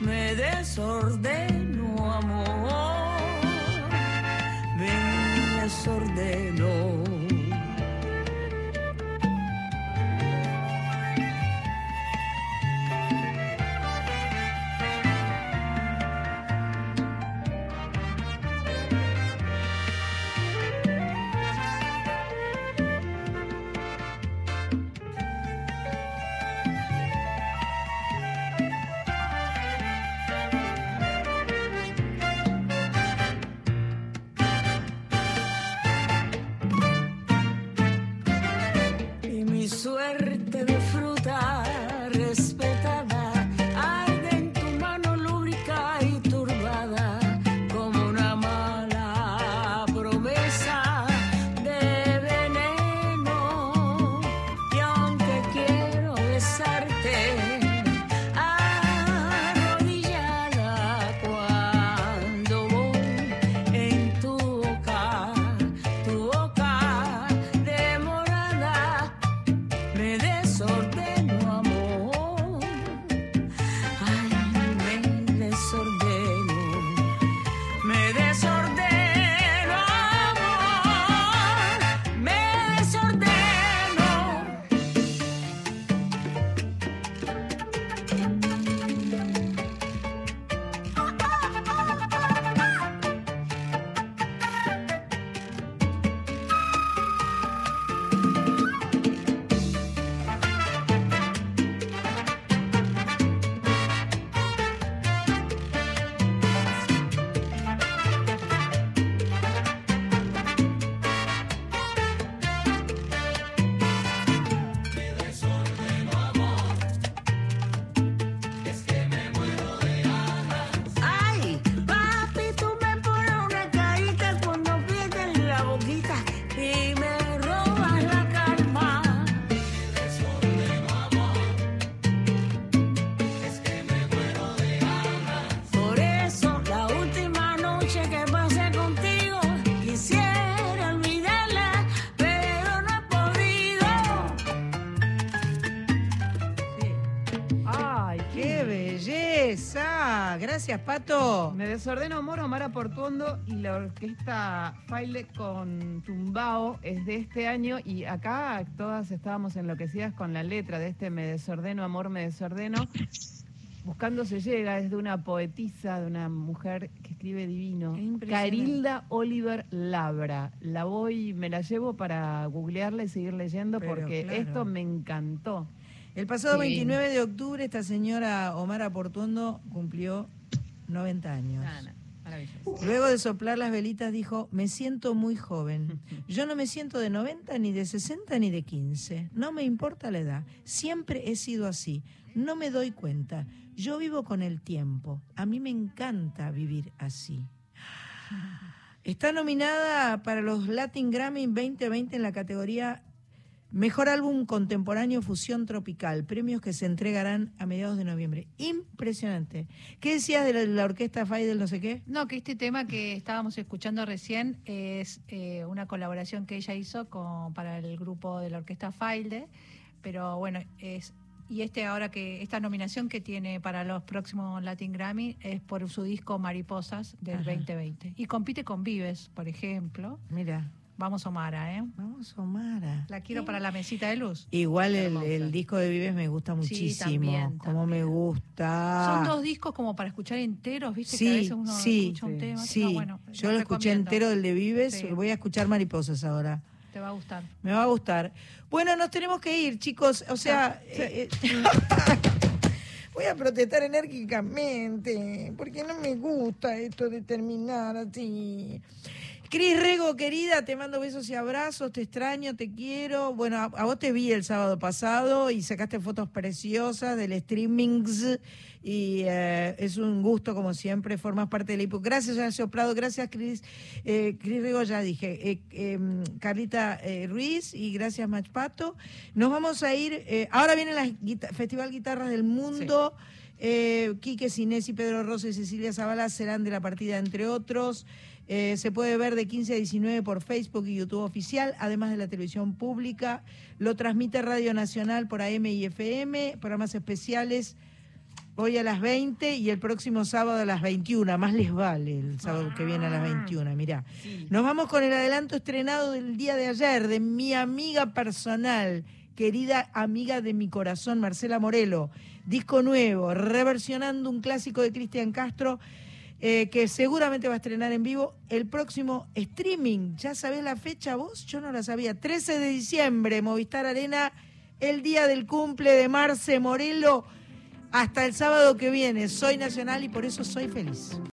me desordeno Gracias, Pato. Me desordeno amor, Omar Portuondo y la orquesta Faile con Tumbao es de este año y acá todas estábamos enloquecidas con la letra de este Me desordeno amor, me desordeno. Buscando se llega, es de una poetisa, de una mujer que escribe divino. Carilda Oliver Labra. La voy, me la llevo para googlearla y seguir leyendo Pero porque claro. esto me encantó. El pasado Qué 29 de octubre esta señora Omar Portuondo cumplió 90 años. Ah, no. Luego de soplar las velitas dijo, me siento muy joven. Yo no me siento de 90, ni de 60, ni de 15. No me importa la edad. Siempre he sido así. No me doy cuenta. Yo vivo con el tiempo. A mí me encanta vivir así. Está nominada para los Latin Grammy 2020 en la categoría Mejor álbum contemporáneo Fusión Tropical, premios que se entregarán a mediados de noviembre. Impresionante. ¿Qué decías de la, la orquesta Faidel no sé qué? No, que este tema que estábamos escuchando recién es eh, una colaboración que ella hizo con, para el grupo de la orquesta Failde, pero bueno, es y este ahora que esta nominación que tiene para los próximos Latin Grammy es por su disco Mariposas del Ajá. 2020 y compite con Vives, por ejemplo. Mira. Vamos Omara, ¿eh? Vamos Omara. La quiero para la mesita de luz. Igual el, el disco de Vives me gusta muchísimo. también, Como me gusta. Son dos discos como para escuchar enteros, ¿viste? que a Sí, veces uno sí, escucha un tema. sí. No, bueno, Yo lo lo escuché entero del de Vives. Sí. Voy a escuchar Mariposas ahora. Te va a gustar. Me va a gustar. Bueno, nos tenemos que ir, chicos. O sea, eh, eh, voy a protestar enérgicamente porque no me gusta esto de terminar así. Cris Rego, querida, te mando besos y abrazos, te extraño, te quiero. Bueno, a, a vos te vi el sábado pasado y sacaste fotos preciosas del streamings y eh, es un gusto como siempre, formas parte del equipo. Gracias, Horacio Prado, gracias, Cris. Eh, Cris Rego, ya dije. Eh, em, Carlita eh, Ruiz y gracias, Machpato. Nos vamos a ir, eh, ahora viene el Festival Guitarras del Mundo. Eh, Quique Sinés y Pedro Rosso y Cecilia Zavala serán de la partida, entre otros. Eh, se puede ver de 15 a 19 por Facebook y YouTube oficial, además de la televisión pública. Lo transmite Radio Nacional por AM y FM, programas especiales hoy a las 20 y el próximo sábado a las 21. Más les vale el sábado que viene a las 21, mirá. Nos vamos con el adelanto estrenado del día de ayer de mi amiga personal, querida amiga de mi corazón, Marcela Morelo. Disco nuevo, reversionando un clásico de Cristian Castro. Eh, que seguramente va a estrenar en vivo el próximo streaming. ¿Ya sabés la fecha vos? Yo no la sabía. 13 de diciembre, Movistar Arena, el día del cumple de Marce Morelo. Hasta el sábado que viene. Soy nacional y por eso soy feliz.